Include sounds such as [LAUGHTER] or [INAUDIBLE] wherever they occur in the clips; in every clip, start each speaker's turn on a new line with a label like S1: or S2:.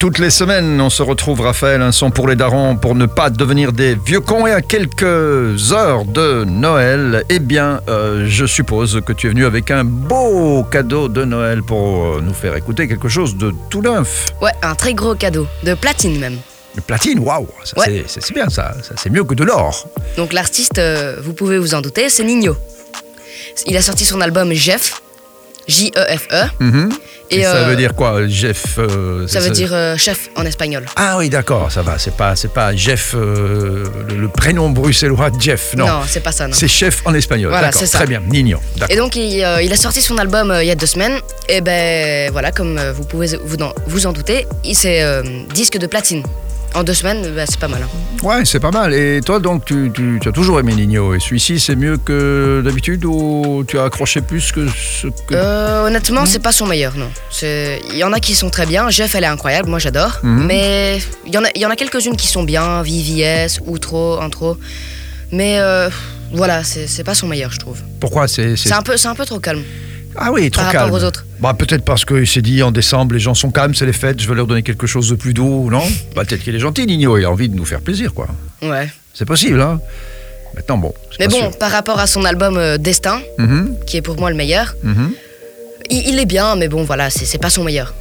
S1: Toutes les semaines, on se retrouve, Raphaël, un son pour les darons, pour ne pas devenir des vieux cons. Et à quelques heures de Noël, eh bien, euh, je suppose que tu es venu avec un beau cadeau de Noël pour euh, nous faire écouter quelque chose de tout neuf.
S2: Ouais, un très gros cadeau, de platine même.
S1: Le platine, waouh,
S2: Ouais.
S1: c'est- bien ça, ça c'est mieux que de l'or.
S2: Donc l'artiste, euh, vous pouvez vous en douter, c'est Nino. Il a sorti son album Jeff, J-E-F-E. Et
S1: ça
S2: euh,
S1: veut dire quoi, Jeff euh,
S2: ça veut dire euh, chef en espagnol.
S1: Ah oui, d'accord, ça va, c'est pas, c'est pas Jeff, euh, le, le prénom bruxellois de Jeff, non.
S2: c'est pas ça, non.
S1: C'est chef en espagnol.
S2: Voilà, c'est ça.
S1: très bien, Nino.
S2: Et donc il, euh, il a sorti son album euh, il y a deux semaines, et ben voilà, comme euh, vous pouvez vous en, vous en douter, c'est euh, disque de platine. En deux semaines, bah, c'est pas mal. hein.
S1: Ouais, c'est pas mal. Et toi, donc, tu, tu- tu as toujours aimé Nino. Et celui-ci, c'est mieux que d'habitude ou tu as accroché plus que ce que.
S2: Euh, honnêtement, c'est pas son meilleur, non. Il y en a qui sont très bien. Jeff, elle est incroyable, moi j'adore.
S1: Mhm.
S2: Mais il y en a, il y en a quelques-unes qui sont bien, VVS, Outro, Intro. Mais euh, voilà, c'est pas son meilleur, je trouve.
S1: Pourquoi? C'est,
S2: un, peu- un peu trop calme
S1: Ah oui, trop
S2: par
S1: calme.
S2: rapport aux autres.
S1: Bah, peut-être parce qu'il s'est dit en décembre, les gens sont calmes, c'est les fêtes, je vais leur donner quelque chose de plus doux, non? Bah, peut-être qu'il est gentil, Nino. Il a envie de nous faire plaisir, quoi.
S2: Ouais.
S1: C'est possible, hein Maintenant, bon. c'est
S2: Mais
S1: pas
S2: bon,
S1: sûr.
S2: par rapport à son album euh, Destin,
S1: Mhm,
S2: qui est pour moi le meilleur,
S1: mhm.
S2: il, il est bien, mais bon, voilà, c'est c'est pas son meilleur.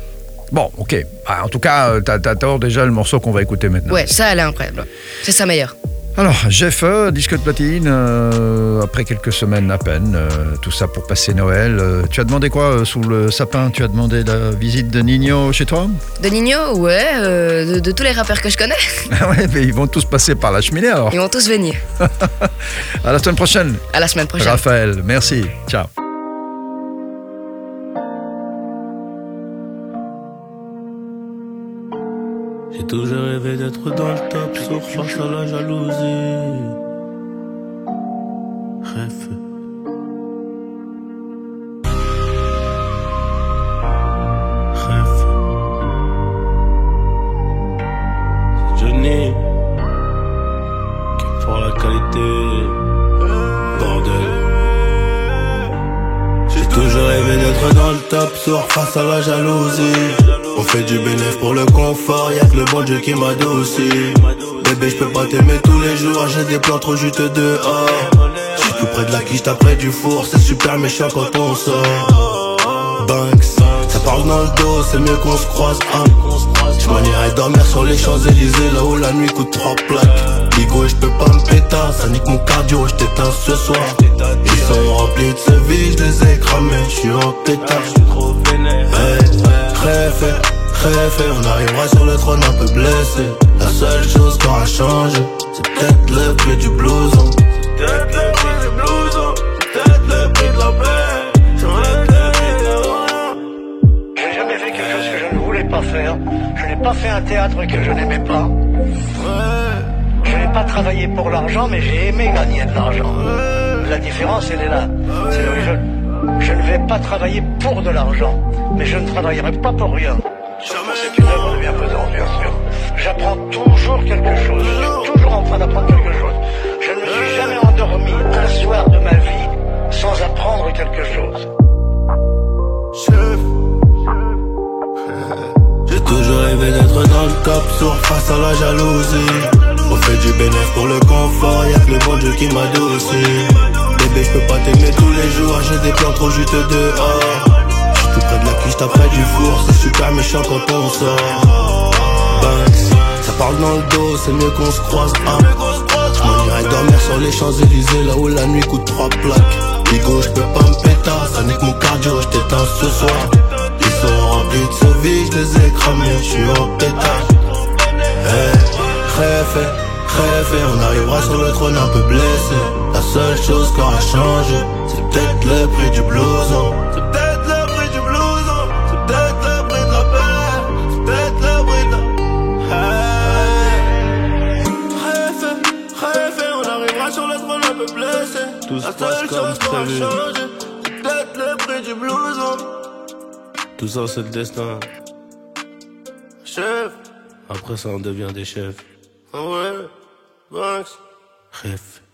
S1: Bon, ok. Bah, en tout cas, euh, t'as, déjà le morceau qu'on va écouter maintenant.
S2: Ouais, ça, elle est incroyable. C'est sa meilleure.
S1: Alors, Jeff, euh, disque de platine, euh, après quelques semaines à peine, euh, tout ça pour passer Noël. Euh, tu as demandé quoi sous le sapin? Tu as demandé la visite de Nino chez toi?
S2: De Nino, ouais, de, de tous les rappeurs que je connais, [LAUGHS]
S1: Ah ouais, mais ils vont tous passer par la cheminée alors.
S2: ils vont tous venir. [LAUGHS]
S1: À la semaine prochaine,
S2: À la semaine prochaine.
S1: Raphaël. Merci. Ciao.
S3: J'ai toujours rêvé d'être dans le top, sauf face à la jalousie. Rêve. Rêve. C'est Johnny qui pour la qualité. D'être dans le top, soir face à la jalousie. On fait du bénéf pour le confort, y'a que le bon Dieu qui m'adoucit. Bébé, je peux pas t'aimer tous les jours, j'ai des plans trop juteux dehors. J'suis tout près de la quiche, près du four, c'est super méchant quand on sort. Banks, ça parle dans le dos, c'est mieux qu'on se croise. Hein. Je dormir sur les Champs-Élysées, là où la nuit coûte trois plaques. Bigo, je peux pas me péter, ça nique mon cardio, je t'éteins ce soir. Ce vie, je les ai cramés, je suis en pétard. Hey, Rêve, rêve, on arrivera sur le trône un peu blessé. La seule chose qui aura changé, c'est peut-être le prix du blouson. Peut-être le prix du blouson, peut-être le prix de la paix.
S4: J'ai jamais fait quelque chose que je ne voulais pas faire. Je n'ai pas fait un théâtre que je n'aimais pas. Je n'ai pas travaillé pour l'argent, mais j'ai aimé gagner de l'argent. La différence, elle est là. C'est je, je ne vais pas travailler pour de l'argent, mais je ne travaillerai pas pour rien. C'est une œuvre de bienfaisance, bien sûr. J'apprends toujours quelque chose. Je suis toujours en train d'apprendre quelque chose. Je ne me suis jamais endormi un soir de ma vie sans apprendre quelque chose.
S3: Chef. [LAUGHS] J'ai toujours rêvé d'être dans le top, sourd face à la jalousie. On fait du bénéfice pour le confort, y'a que le bon Dieu qui m'adoucit. Je peux pas t'aimer tous les jours, j'ai des plans trop juteux dehors. J'suis tout près de la quiche, près du four, c'est super méchant quand on sort. Banks, ça parle dans le dos, c'est mieux qu'on se croise. Hein. J'm'en irai dormir sur les Champs-Élysées, là où la nuit coûte trois plaques. Bigo, j'peux pas me péter, ça nique mon cardio, j't'éteins ce soir. Ils sont remplis de vie, j'les ai cramés, j'suis en pétard. Hey, rêve, rêve, on arrivera sur le trône un peu blessé. La seule chose qui aura changé, c'est peut-être le prix du blouson. C'est peut-être le prix du blouson, c'est peut-être le prix de la paix, c'est peut-être le prix de la. Hey. Rêve, rêve, on arrivera sur le trône un peu blessé.
S5: Tout se passe comme prévu.
S3: c'est peut-être le prix du blouson.
S5: Tout ça, c'est le destin.
S3: Chef,
S5: Après ça, on devient des chefs.
S3: ouais, Banks.
S5: Rêve.